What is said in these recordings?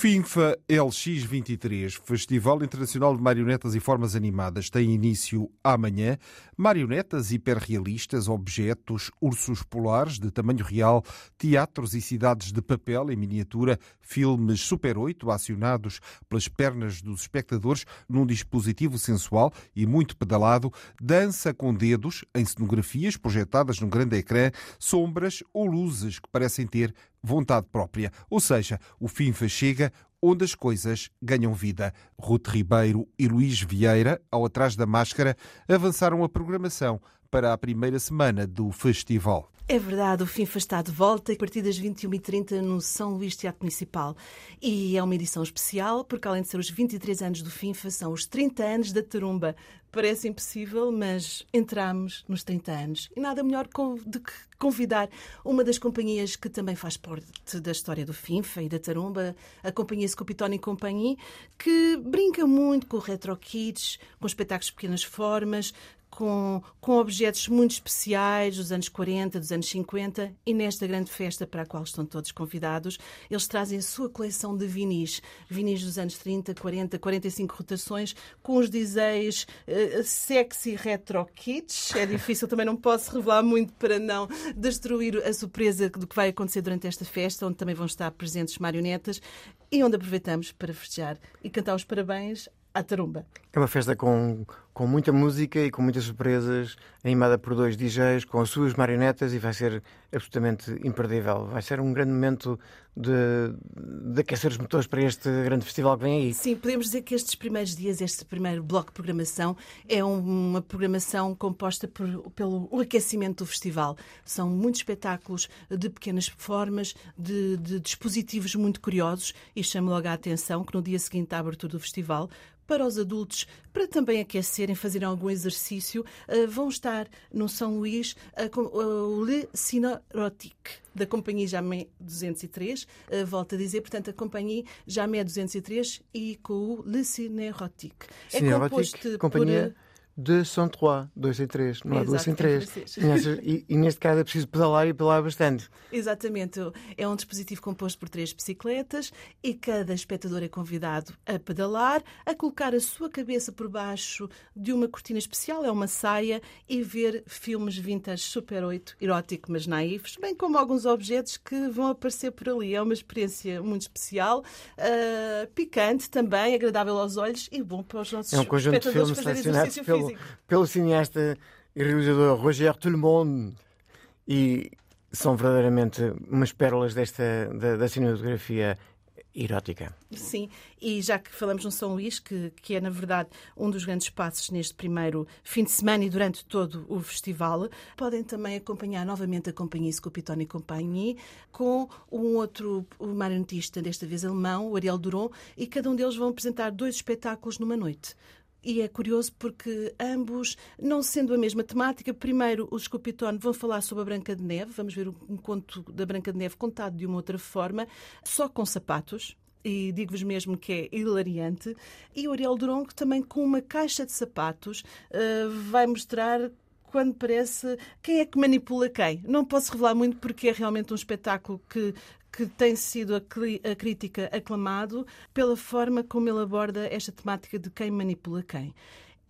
FINFA LX23, Festival Internacional de Marionetas e Formas Animadas, tem início amanhã. Marionetas hiperrealistas, objetos, ursos polares de tamanho real, teatros e cidades de papel em miniatura, filmes Super 8 acionados pelas pernas dos espectadores num dispositivo sensual e muito pedalado, dança com dedos em cenografias projetadas num grande ecrã, sombras ou luzes que parecem ter vontade própria. Ou seja, o FIFA chega onde as coisas ganham vida. Ruth Ribeiro e Luís Vieira, ao atrás da máscara, avançaram a programação para a primeira semana do festival. É verdade, o FIFA está de volta a partir das 21h30 no São Luís Teatro Municipal. E é uma edição especial, porque além de ser os 23 anos do FIFA, são os 30 anos da Tarumba. Parece impossível, mas entramos nos 30 anos. E nada melhor do que convidar uma das companhias que também faz parte da história do FIFA e da Tarumba, a companhia Scopitone Companhia, que brinca muito com retro kids, com espetáculos de pequenas formas, com, com objetos muito especiais dos anos 40, dos anos 50 e nesta grande festa para a qual estão todos convidados, eles trazem a sua coleção de vinis, vinis dos anos 30, 40, 45 rotações, com os DJs uh, sexy retro kits. É difícil, também não posso revelar muito para não destruir a surpresa do que vai acontecer durante esta festa, onde também vão estar presentes marionetas e onde aproveitamos para festejar e cantar os parabéns à Tarumba. É uma festa com, com muita música e com muitas surpresas, animada por dois DJs, com as suas marionetas e vai ser absolutamente imperdível. Vai ser um grande momento de, de aquecer os motores para este grande festival que vem aí. Sim, podemos dizer que estes primeiros dias, este primeiro bloco de programação, é uma programação composta por, pelo aquecimento do festival. São muitos espetáculos de pequenas formas, de, de dispositivos muito curiosos e chamo logo a atenção que no dia seguinte à abertura do festival para os adultos, para também aquecerem, fazerem algum exercício, uh, vão estar no São Luís uh, o Le Cinerotique, da Companhia Jamé 203, uh, volto a dizer, portanto, a Companhia Jamé 203 e com o Le Cinerotique. É composto companhia... por 203, 2 em 3, não há 2 em 3. E, e, neste caso é preciso pedalar e pedalar bastante. Exatamente. É um dispositivo composto por três bicicletas e cada espectador é convidado a pedalar, a colocar a sua cabeça por baixo de uma cortina especial, é uma saia, e ver filmes vintage Super 8, erótico, mas naivos, bem como alguns objetos que vão aparecer por ali. É uma experiência muito especial, uh, picante também, agradável aos olhos e bom para os nossos é um conjunto espectadores de filmes fazerem exercício pelo, pelo cineasta e realizador Roger Tout e são verdadeiramente umas pérolas desta, da, da cinematografia erótica. Sim, e já que falamos no São Luís, que, que é na verdade um dos grandes passos neste primeiro fim de semana e durante todo o festival, podem também acompanhar novamente a Companhia Scopitone e Companhia com um outro marionetista, desta vez alemão, o Ariel Duron, e cada um deles vão apresentar dois espetáculos numa noite. E é curioso porque ambos, não sendo a mesma temática, primeiro os Scopitone vão falar sobre a Branca de Neve, vamos ver um conto da Branca de Neve contado de uma outra forma, só com sapatos, e digo-vos mesmo que é hilariante. E o Ariel Duronco também com uma caixa de sapatos uh, vai mostrar quando parece quem é que manipula quem. Não posso revelar muito porque é realmente um espetáculo que que tem sido a, crítica aclamado pela forma como ele aborda esta temática de quem manipula quem.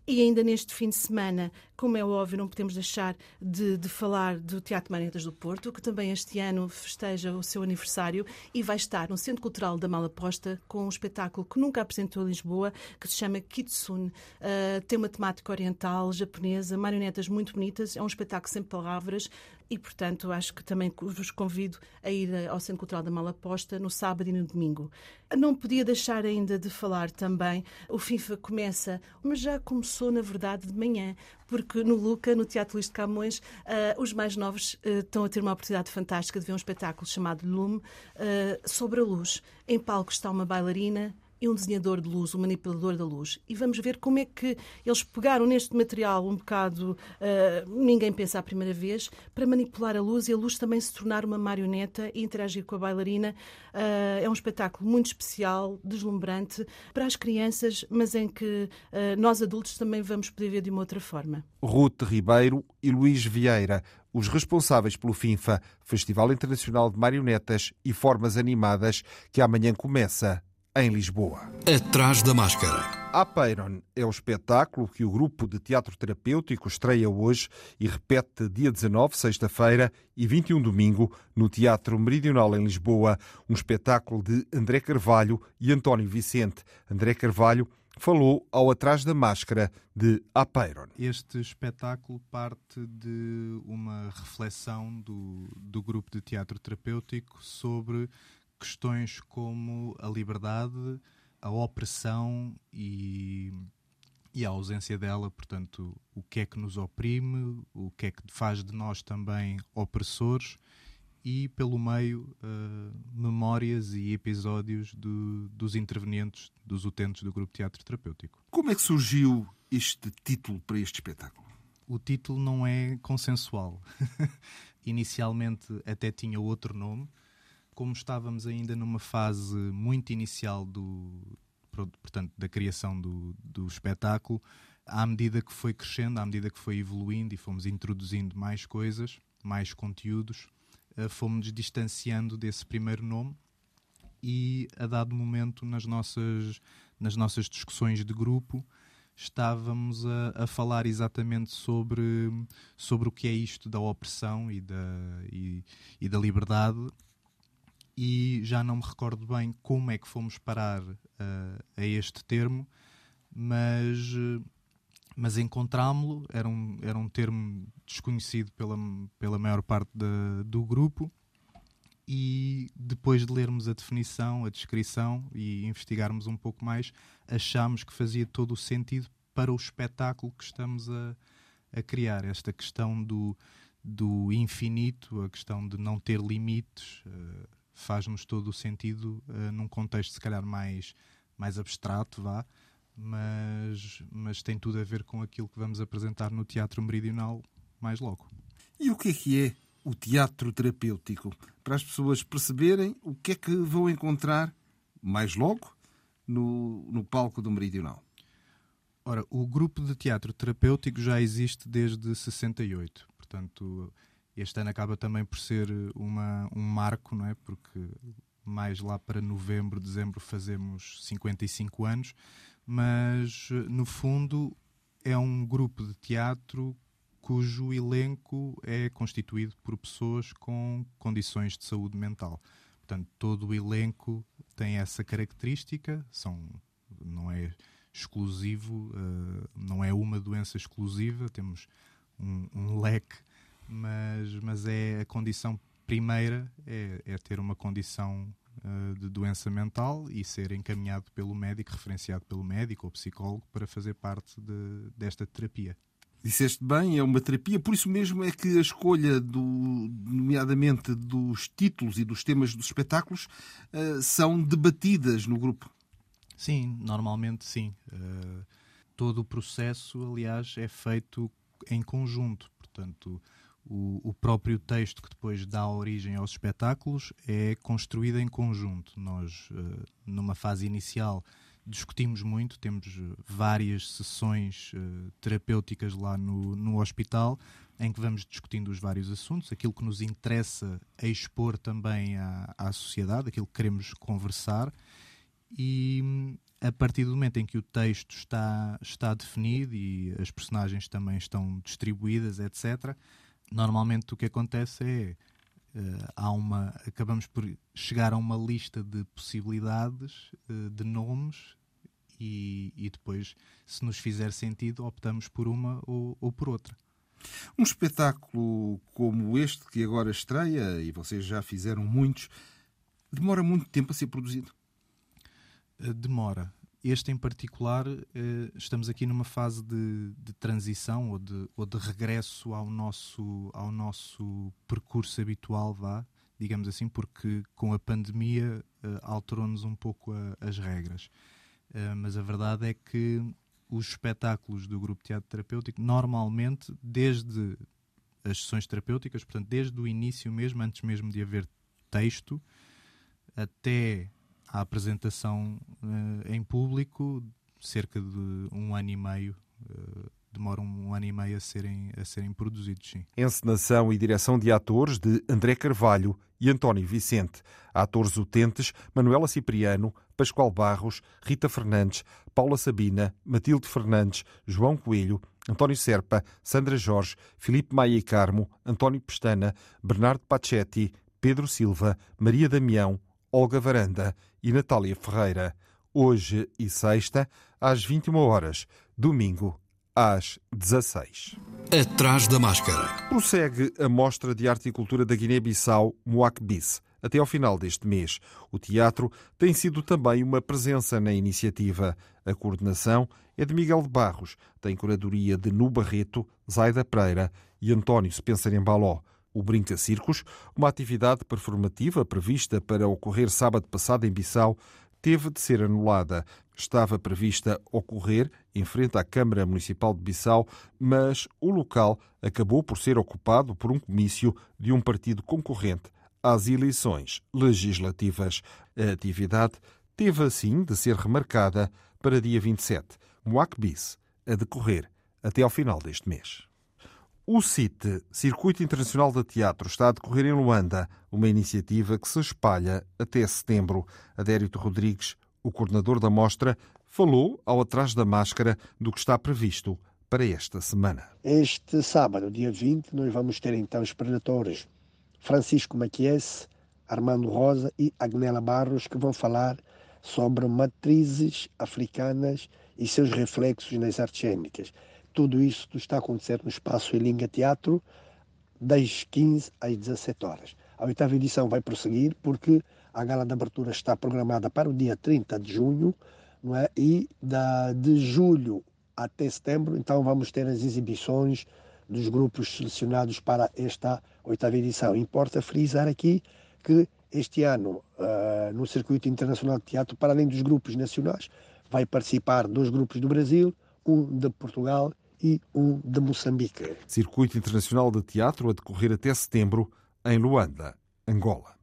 E ainda neste fim de semana, como é óbvio, não podemos deixar de, de falar do Teatro Marionetas do Porto, que também este ano festeja o seu aniversário e vai estar no Centro Cultural da Malaposta com um espetáculo que nunca apresentou em Lisboa, que se chama Kitsune. Uh, tem uma temática oriental, japonesa, marionetas muito bonitas. É um espetáculo sem palavras, e, portanto, acho que também vos convido a ir ao Centro Cultural da Malaposta no sábado e no domingo. Não podia deixar ainda de falar também, o FIFA começa, mas já começou, na verdade, de manhã, porque no Luca, no Teatro Luís de Camões, uh, os mais novos uh, estão a ter uma oportunidade fantástica de ver um espetáculo chamado Lume, uh, sobre a luz. Em palco está uma bailarina, e um desenhador de luz, um manipulador da luz. E vamos ver como é que eles pegaram neste material um bocado, uh, ninguém pensa à primeira vez, para manipular a luz e a luz também se tornar uma marioneta e interagir com a bailarina. Uh, é um espetáculo muito especial, deslumbrante para as crianças, mas em que uh, nós adultos também vamos poder ver de uma outra forma. Ruth Ribeiro e Luís Vieira, os responsáveis pelo FINFA, Festival Internacional de Marionetas e Formas Animadas, que amanhã começa em Lisboa. Atrás da máscara. Apeiron é o espetáculo que o grupo de teatro terapêutico estreia hoje e repete dia 19, sexta-feira, e 21, domingo, no Teatro Meridional em Lisboa. Um espetáculo de André Carvalho e António Vicente. André Carvalho falou ao Atrás da Máscara de Apeiron. Este espetáculo parte de uma reflexão do, do grupo de teatro terapêutico sobre questões como a liberdade, a opressão e, e a ausência dela, portanto, o que é que nos oprime, o que é que faz de nós também opressores e, pelo meio, uh, memórias e episódios do, dos intervenientes, dos utentes do grupo teatro terapêutico. Como é que surgiu este título para este espetáculo? O título não é consensual. Inicialmente até tinha outro nome, como estávamos ainda numa fase muito inicial do, portanto, da criação do, do espetáculo, à medida que foi crescendo, à medida que foi evoluindo e fomos introduzindo mais coisas, mais conteúdos, eh, fomos distanciando desse primeiro nome e a dado momento nas nossas, nas nossas discussões de grupo estávamos a, a, falar exatamente sobre, sobre o que é isto da opressão e da, e, e da liberdade e já não me recordo bem como é que fomos parar uh, a este termo, mas, mas encontrámo-lo, era um, era um termo desconhecido pela, pela maior parte de, do grupo, e depois de lermos a definição, a descrição e investigarmos um pouco mais, achámos que fazia todo o sentido para o espetáculo que estamos a, a criar. Esta questão do, do infinito, a questão de não ter limites. Uh, faz-nos todo o sentido uh, num contexto se calhar mais, mais abstrato, vá, mas, mas tem tudo a ver com aquilo que vamos apresentar no Teatro Meridional mais logo. E o que é que é o teatro terapêutico? Para as pessoas perceberem o que é que vão encontrar mais logo no, no palco do Meridional. Ora, o grupo de teatro terapêutico já existe desde 68, portanto este ano acaba também por ser eh, uma, um marco, não é? Porque mais lá para novembro, dezembro fazemos 55 anos, mas eh, no fundo é um grupo de teatro cujo elenco é constituído por pessoas com condições de saúde mental. Portanto, todo o elenco tem essa característica, são, não é exclusivo, uh, não é uma doença exclusiva, temos um, um leque mas, mas é a condição primeira é, é ter uma condição uh, de doença mental e ser encaminhado pelo médico, referenciado pelo médico ou psicólogo para fazer parte de, desta terapia. Disseste bem, é uma terapia, por isso mesmo é que a escolha, do, nomeadamente dos títulos e dos temas dos espetáculos, uh, são debatidas no grupo. Sim, normalmente sim. Uh, todo o processo, aliás, é feito em conjunto. Portanto, o, o, próprio texto que depois dá origem aos espetáculos é construído em conjunto. Nós, uh, numa fase inicial, discutimos muito, temos várias sessões uh, terapêuticas lá no, no hospital em que vamos discutindo os vários assuntos, aquilo que nos interessa a expor também à, à sociedade, aquilo que queremos conversar e hum, a partir do momento em que o texto está, está definido e as personagens também estão distribuídas, etc., normalmente o que acontece é uh, há uma acabamos por chegar a uma lista de possibilidades uh, de nomes e, e, depois se nos fizer sentido optamos por uma ou, ou por outra Um espetáculo como este que agora estreia, e vocês já fizeram muitos, demora muito tempo a ser produzido? Eh, demora. Este em particular, eh, estamos aqui numa fase de, de transição ou de, ou de, regresso ao nosso, ao nosso percurso habitual, vá, digamos assim, porque com a pandemia eh, alterou-nos um pouco a, as regras. Mas a verdade é que os espetáculos do grupo teatro terapêutico, normalmente, desde as sessões terapêuticas, portanto, desde o início mesmo, antes mesmo de haver texto, até a apresentação uh, em público, cerca de um ano e meio. Uh, demoram um ano e meio a serem, a serem produzidos, sim. Encenação e direção de atores de André Carvalho e António Vicente. Atores utentes Manuela Cipriano, Pascoal Barros, Rita Fernandes, Paula Sabina, Matilde Fernandes, João Coelho, António Serpa, Sandra Jorge, Filipe Maia e Carmo, António Pestana, Bernardo Pachetti, Pedro Silva, Maria Damião, Olga Varanda e Natália Ferreira. Hoje e sexta, às 21 horas. Domingo, às 16. Atrás da máscara. Prossegue a Mostra de Arte e Cultura da Guiné-Bissau, Moacbis, até ao final deste mês. O teatro tem sido também uma presença na iniciativa. A coordenação é de Miguel de Barros, tem curadoria de Nu Barreto, Zaida Pereira e António Spencer Embaló o Brinca Circos, uma atividade performativa prevista para ocorrer sábado passado em Bissau, teve de ser anulada. Estava prevista ocorrer em frente à Câmara Municipal de Bissau, mas o local acabou por ser ocupado por um comício de um partido concorrente às eleições legislativas. A atividade teve assim de ser remarcada para dia 27, Moacbis, a decorrer até ao final deste mês. O CIT, Circuito Internacional de Teatro, está a decorrer em Luanda, uma iniciativa que se espalha até setembro. Adérito Rodrigues, o coordenador da mostra, falou ao Atrás da Máscara do que está previsto para esta semana. Este sábado, dia 20, nós vamos ter então os preletores Francisco Maquies, Armando Rosa e Agnela Barros, que vão falar sobre matrizes africanas e seus reflexos nas artes cênicas. Tudo isso está a acontecer no espaço Elinga Teatro, das 15 às 17 horas. A oitava edição vai prosseguir porque a gala de abertura está programada para o dia 30 de junho não é? e da, de julho até setembro, então vamos ter as exibições dos grupos selecionados para esta oitava edição. Importa frisar aqui que este ano, uh, no Circuito Internacional de Teatro, para além dos grupos nacionais, vai participar dois grupos do Brasil, um de Portugal e um de Moçambique. Circuito Internacional de Teatro a decorrer até setembro em Luanda, Angola.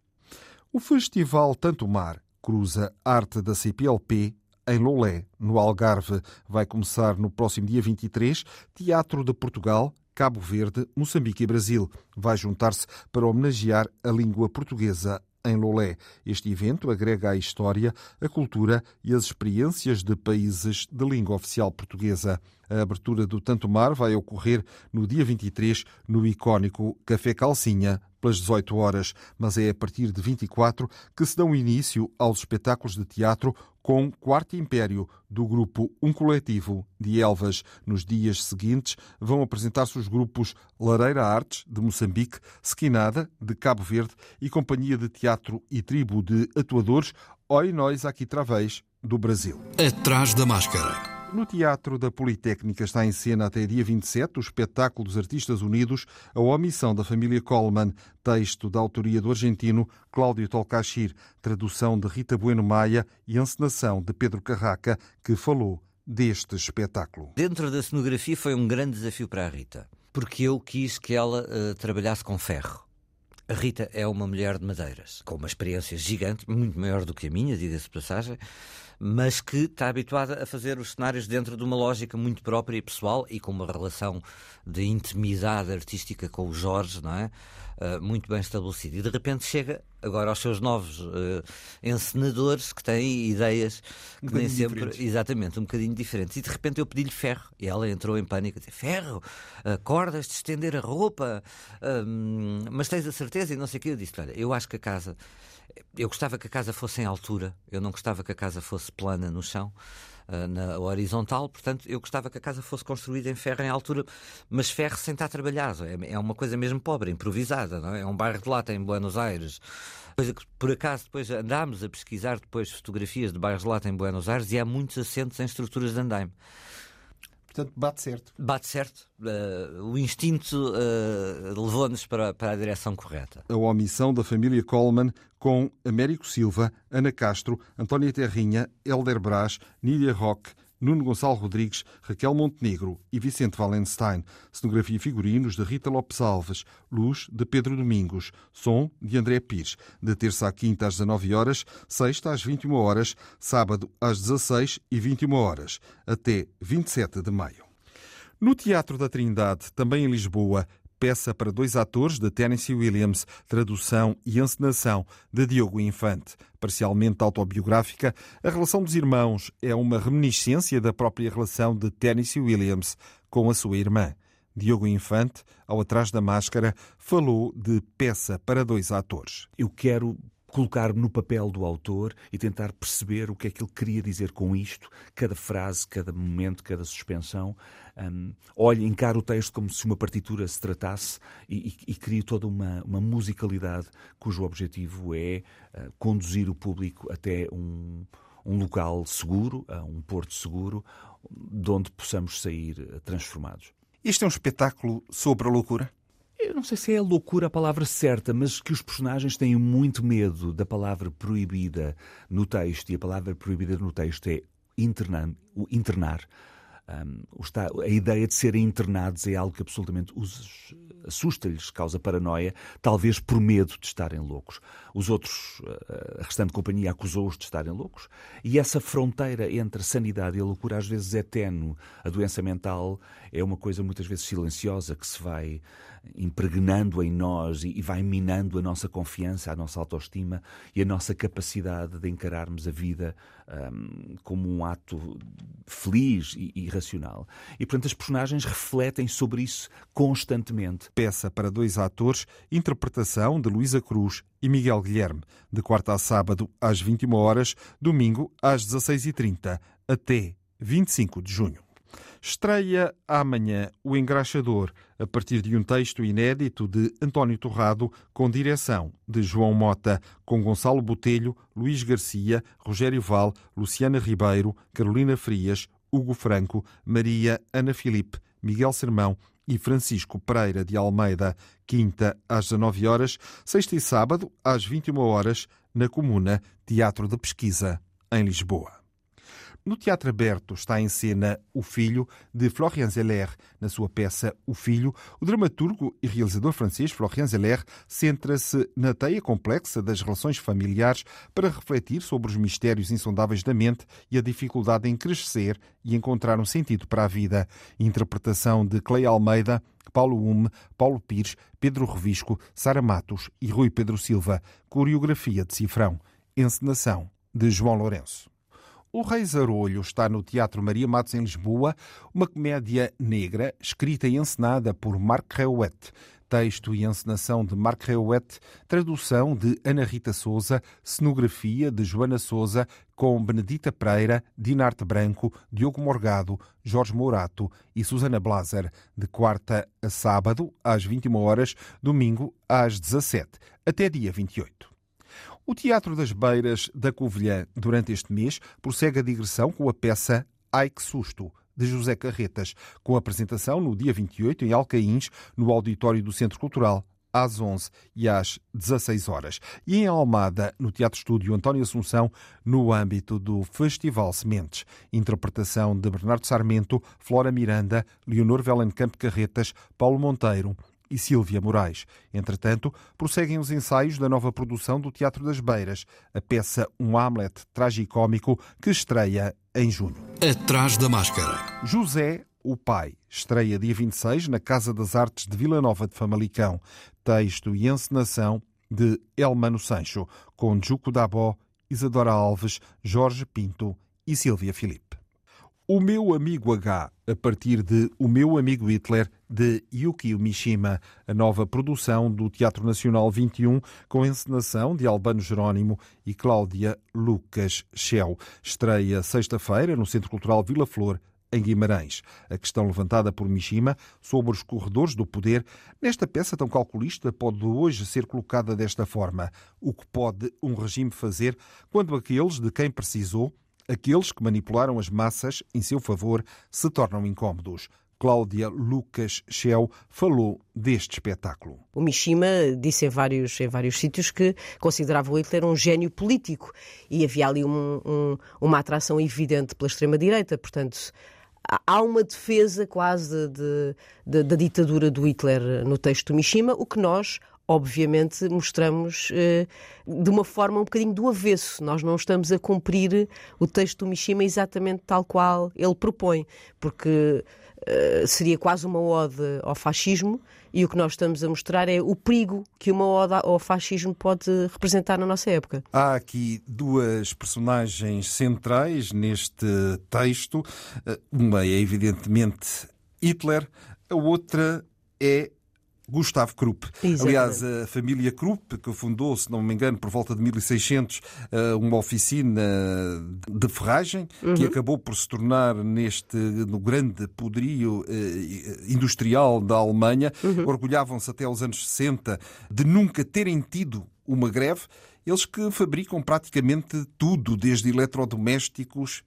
O Festival Tanto Mar cruza arte da CPLP em Lolé, no Algarve. Vai começar no próximo dia 23, Teatro de Portugal, Cabo Verde, Moçambique e Brasil. Vai juntar-se para homenagear a língua portuguesa em Lolé. Este evento agrega à história, a cultura e as experiências de países de língua oficial portuguesa. A abertura do Tanto Mar vai ocorrer no dia 23 no icónico Café Calcinha, pelas 18 horas, mas é a partir de 24 que se dão início aos espetáculos de teatro com Quarto Império, do grupo Um Coletivo de Elvas. Nos dias seguintes vão apresentar-se os grupos Lareira Artes, de Moçambique, Sequinada, de Cabo Verde e Companhia de Teatro e Tribo de Atuadores, Oi Nós Aqui Travês, do Brasil. Atrás da máscara. No Teatro da Politécnica está em cena até dia 27 o espetáculo dos Artistas Unidos, A Omissão da Família Coleman, texto da autoria do argentino Cláudio Tolcachir, tradução de Rita Bueno Maia e encenação de Pedro Carraca, que falou deste espetáculo. Dentro da cenografia foi um grande desafio para a Rita, porque eu quis que ela uh, trabalhasse com ferro. A Rita é uma mulher de madeiras, com uma experiência gigante, muito maior do que a minha, diga-se passagem, mas que está habituada a fazer os cenários dentro de uma lógica muito própria e pessoal e com uma relação de intimidade artística com o Jorge, não é? Uh, muito bem estabelecida. E de repente chega agora aos seus novos uh, encenadores que têm ideias um que nem sempre. Diferentes. Exatamente, um bocadinho diferentes. E de repente eu pedi-lhe ferro. E ela entrou em pânico: disse, Ferro, uh, cordas de estender a roupa, mas tens a certeza? E não sei o que. Eu disse: Olha, eu acho que a casa eu gostava que a casa fosse em altura, eu não gostava que a casa fosse plana no chão. uh, na horizontal. Portanto, eu gostava que a casa fosse construída em ferro em altura, mas ferro sem estar trabalhado. É, é uma coisa mesmo pobre, improvisada. Não é? é um bairro de lata em Buenos Aires. Coisa que, por acaso, depois andámos a pesquisar depois fotografias de bairros de lata em Buenos Aires e há muitos assentos em estruturas de andaime. Portanto, bate certo. Bate certo. Uh, o instinto uh, levou-nos para, para a direção correta. A omissão da família Coleman com Américo Silva, Ana Castro, Antónia Terrinha, Helder Brás, Nília Roque, Nuno Gonçalo Rodrigues, Raquel Montenegro e Vicente Valenstein. Cenografia e figurinos de Rita Lopes Alves. Luz de Pedro Domingos. Som de André Pires. De terça à quinta às 19 horas, sexta às 21 horas, sábado às 16 e 21 horas, até 27 de maio. No Teatro da Trindade, também em Lisboa, peça para dois atores de Tennessee Williams, tradução e encenação de Diogo Infante. Parcialmente autobiográfica, a relação dos irmãos é uma reminiscência da própria relação de Tennessee Williams com a sua irmã. Diogo Infante, ao Atrás da Máscara, falou de peça para dois atores. Eu quero colocar-me no papel do autor e tentar perceber o que é que ele queria dizer com isto, cada frase, cada momento, cada suspensão. Um, olho, encaro o texto como se uma partitura se tratasse e, e, e crio toda uma, uma, musicalidade cujo objetivo é uh, conduzir o público até um, um local seguro, uh, um porto seguro, de onde possamos sair uh, transformados. Este é um espetáculo sobre a loucura? Eu não sei se é a loucura a palavra certa, mas que os personagens têm muito medo da palavra proibida no texto, e a palavra proibida no texto é internar. internar. Um, a ideia de serem internados é algo que absolutamente assusta-lhes, causa paranoia, talvez por medo de estarem loucos. Os outros, a restante companhia, acusou-os de estarem loucos. E essa fronteira entre a sanidade e a loucura às vezes é tenue. A doença mental é uma coisa muitas vezes silenciosa que se vai impregnando em nós e vai minando a nossa confiança, a nossa autoestima e a nossa capacidade de encararmos a vida um, como um ato feliz e, e racional. E, portanto, as personagens refletem sobre isso constantemente. Peça para dois atores, interpretação de Luísa Cruz e Miguel Guilherme, de quarta a sábado às 21 horas, domingo às 16h30, até 25 de junho. Estreia amanhã O Engraxador, a partir de um texto inédito de António Torrado, com direção de João Mota, com Gonçalo Botelho, Luís Garcia, Rogério Val, Luciana Ribeiro, Carolina Frias, Hugo Franco, Maria Ana Filipe, Miguel Sermão e Francisco Pereira de Almeida, quinta às 19 horas, sexta e sábado às 21 horas, na Comuna Teatro de Pesquisa, em Lisboa. No Teatro Aberto está em cena O Filho, de Florian Zeller. Na sua peça O Filho, o dramaturgo e realizador francês Florian Zeller centra-se na teia complexa das relações familiares para refletir sobre os mistérios insondáveis da mente e a dificuldade em crescer e encontrar um sentido para a vida. Interpretação de Clay Almeida, Paulo Hume, Paulo Pires, Pedro Revisco, Sara Matos e Rui Pedro Silva. Coreografia de Cifrão. Encenação de João Lourenço. O Rei Zarolho está no Teatro Maria Matos em Lisboa, uma comédia negra escrita e encenada por Marc Reuet. Texto e encenação de Marc Reuet, tradução de Ana Rita Souza, cenografia de Joana Souza, com Benedita Pereira, Dinarte Branco, Diogo Morgado, Jorge Mourato e Susana Blaser, de quarta a sábado, às 21 horas, domingo às 17, até dia 28. O Teatro das Beiras da Covilhã, durante este mês, prossegue a digressão com a peça Ai que Susto, de José Carretas, com apresentação no dia 28 em Alcaíns, no auditório do Centro Cultural, às 11 e às 16 horas. E em Almada, no Teatro Estúdio António Assunção, no âmbito do Festival Sementes. Interpretação de Bernardo Sarmento, Flora Miranda, Leonor Vellencamp Carretas, Paulo Monteiro e Sílvia Moraes. Entretanto, prosseguem os ensaios da nova produção do Teatro das Beiras, a peça Um Hamlet tragicómico que estreia em junho. Atrás da máscara. José, o pai, estreia dia 26 na Casa das Artes de Vila Nova de Famalicão. Texto e encenação de Elmano Sancho, com Juco Dabó, Isadora Alves, Jorge Pinto e Sílvia Filipe. O Meu Amigo H, a partir de O Meu Amigo Hitler, de Yukio Mishima, a nova produção do Teatro Nacional 21, com encenação de Albano Jerónimo e Cláudia Lucas Schell. Estreia sexta-feira no Centro Cultural Vila Flor, em Guimarães. A questão levantada por Mishima sobre os corredores do poder, nesta peça tão calculista, pode hoje ser colocada desta forma: o que pode um regime fazer quando aqueles de quem precisou aqueles que manipularam as massas em seu favor se tornam incômodos. Cláudia Lucas Schell falou deste espetáculo. O Mishima disse em vários, em vários sítios que considerava o Hitler um gênio político e havia ali um, um, uma atração evidente pela extrema-direita. Portanto, há uma defesa quase de, de, da ditadura do Hitler no texto do Mishima, o que nós, obviamente, mostramos eh, de uma forma um bocadinho do avesso. Nós não estamos a cumprir o texto do Mishima exatamente tal qual ele propõe, porque eh, seria quase uma ode ao fascismo e o que nós estamos a mostrar é o perigo que uma ode ao fascismo pode representar na nossa época. Há aqui duas personagens centrais neste texto. Eh, uma é evidentemente Hitler, a outra é Gustavo Krupp. Exatamente. Aliás, a família Krupp, que fundou, se não me engano, por volta de 1600, eh, uma oficina de ferragem, uhum. que acabou por se tornar neste no grande poderio eh, industrial da Alemanha. Uhum. Orgulhavam-se até os anos 60 de nunca terem tido uma greve. Eles que fabricam praticamente tudo, desde eletrodomésticos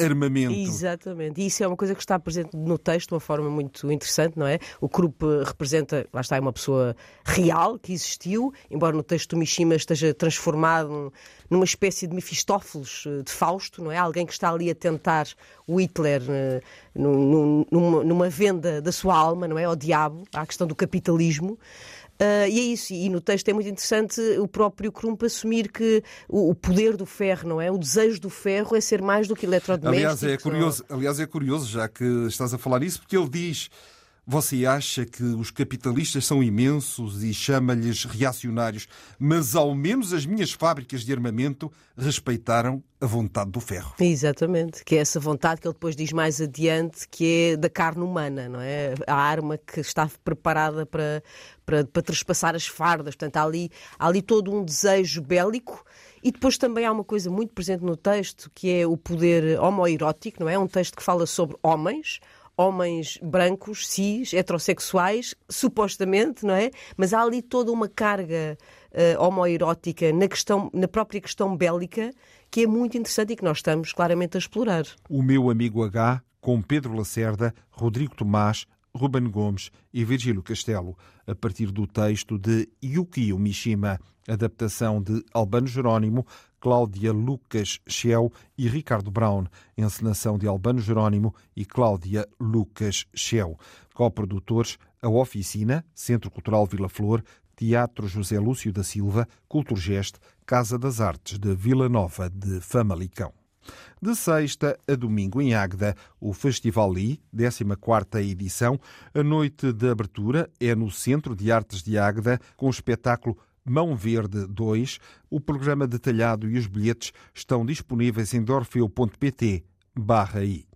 armamento. Exatamente. E isso é uma coisa que está presente no texto de uma forma muito interessante, não é? O Krupp representa, lá está, uma pessoa real que existiu, embora no texto do Mishima esteja transformado numa espécie de Mefistófeles eh, de Fausto, não é? Alguém que está ali a tentar o Hitler eh, numa, numa venda da sua alma, não é? Ao diabo, à questão do capitalismo. Uh, e é isso, e no texto é muito interessante o próprio Krump assumir que o, o, poder do ferro, não é? O desejo do ferro é ser mais do que eletrodoméstico. Aliás, é curioso, aliás, é curioso, já que estás a falar isso, porque ele diz você acha que os capitalistas são imensos e chama-lhes reacionários, mas ao menos as minhas fábricas de armamento respeitaram a vontade do ferro. Exatamente, que é essa vontade que ele depois diz mais adiante, que é da carne humana, não é? A arma que está preparada para, para, para trespassar as fardas. Portanto, há ali, há ali todo um desejo bélico. E depois também há uma coisa muito presente no texto, que é o poder homoerótico, não é? É um texto que fala sobre homens, homens brancos, cis, heterossexuais, supostamente, não é? Mas há ali toda uma carga uh, homoerótica na, questão, na própria questão bélica que é muito interessante e que nós estamos claramente a explorar. O meu amigo H, com Pedro Lacerda, Rodrigo Tomás, Ruben Gomes e Virgílio Castelo, a partir do texto de Yukio Mishima, adaptação de Albano Jerónimo, Cláudia Lucas Schell e Ricardo Brown, encenação de Albano Jerónimo e Cláudia Lucas Schell. Coprodutores A Oficina, Centro Cultural Vila Flor, Teatro José Lúcio da Silva, Culturgest, Casa das Artes de Vila Nova de Famalicão. De sexta a domingo em Águeda, o Festival Li, 14ª edição, a noite de abertura é no Centro de Artes de Águeda, com o espetáculo Mão Verde 2. O programa detalhado e os bilhetes estão disponíveis em dorfeu.pt barra i.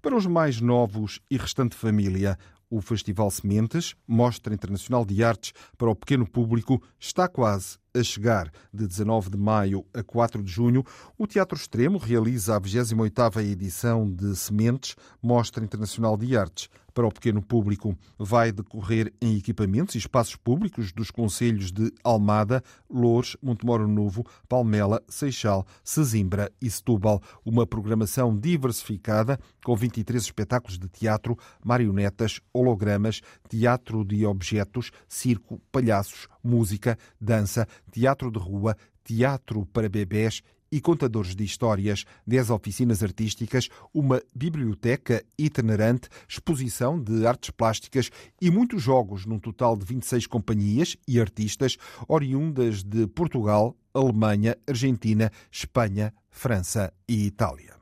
Para os mais novos e restante família, o Festival Sementes, Mostra Internacional de Artes para o Pequeno Público, está quase a chegar. De 19 de maio a 4 de junho, o Teatro Extremo realiza a 28ª edição de Sementes, Mostra Internacional de Artes para o pequeno público. Vai decorrer em equipamentos e espaços públicos dos concelhos de Almada, Loures, Montemoro Novo, Palmela, Seixal, Sesimbra e Setúbal. Uma programação diversificada com 23 espetáculos de teatro, marionetas, hologramas, teatro de objetos, circo, palhaços, música, dança, teatro de rua, teatro para bebés e contadores de histórias, 10 oficinas artísticas, uma biblioteca itinerante, exposição de artes plásticas e muitos jogos, num total de 26 companhias e artistas oriundas de Portugal, Alemanha, Argentina, Espanha, França e Itália.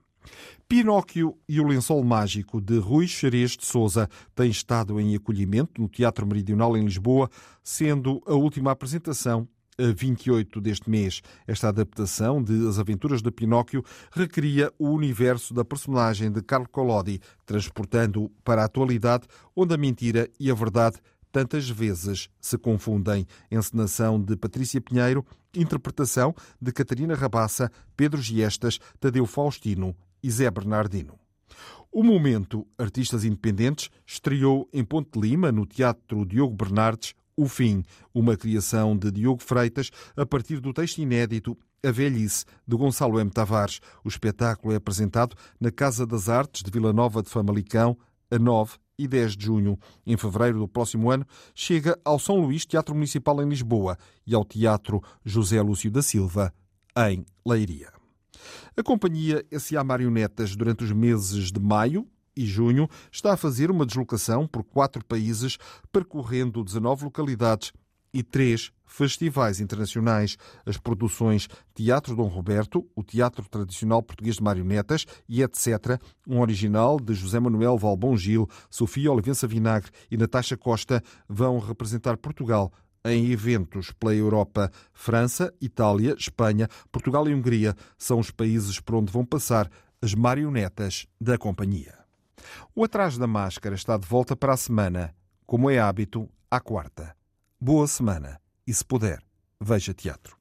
Pinóquio e o Lençol Mágico de Rui Xerez de Souza têm estado em acolhimento no Teatro Meridional em Lisboa, sendo a última apresentação a 28 deste mês. Esta adaptação de As Aventuras de Pinóquio recria o universo da personagem de Carlo Collodi, transportando-o para a atualidade, onde a mentira e a verdade tantas vezes se confundem. Encenação de Patrícia Pinheiro, interpretação de Catarina Rabassa, Pedro Giestas, Tadeu Faustino e Zé Bernardino. O Momento Artistas Independentes estreou em Ponte Lima, no Teatro Diogo Bernardes, O Fim, uma criação de Diogo Freitas a partir do texto inédito A Velhice, de Gonçalo M. Tavares. O espetáculo é apresentado na Casa das Artes de Vila Nova de Famalicão, a 9 e 10 de junho. Em fevereiro do próximo ano, chega ao São Luís Teatro Municipal em Lisboa e ao Teatro José Lúcio da Silva, em Leiria. A companhia S.A. Marionetas, durante os meses de maio e junho, está a fazer uma deslocação por quatro países, percorrendo 19 localidades e três festivais internacionais. As produções Teatro Dom Roberto, o Teatro Tradicional Português de Marionetas e etc., um original de José Manuel Valbon Gil, Sofia Olivença Vinagre e Natasha Costa, vão representar Portugal em eventos pela Europa. França, Itália, Espanha, Portugal e Hungria são os países por onde vão passar as marionetas da companhia. O Atrás da Máscara está de volta para a semana, como é hábito, à quarta. Boa semana e, se puder, veja teatro.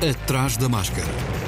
Atrás da Máscara.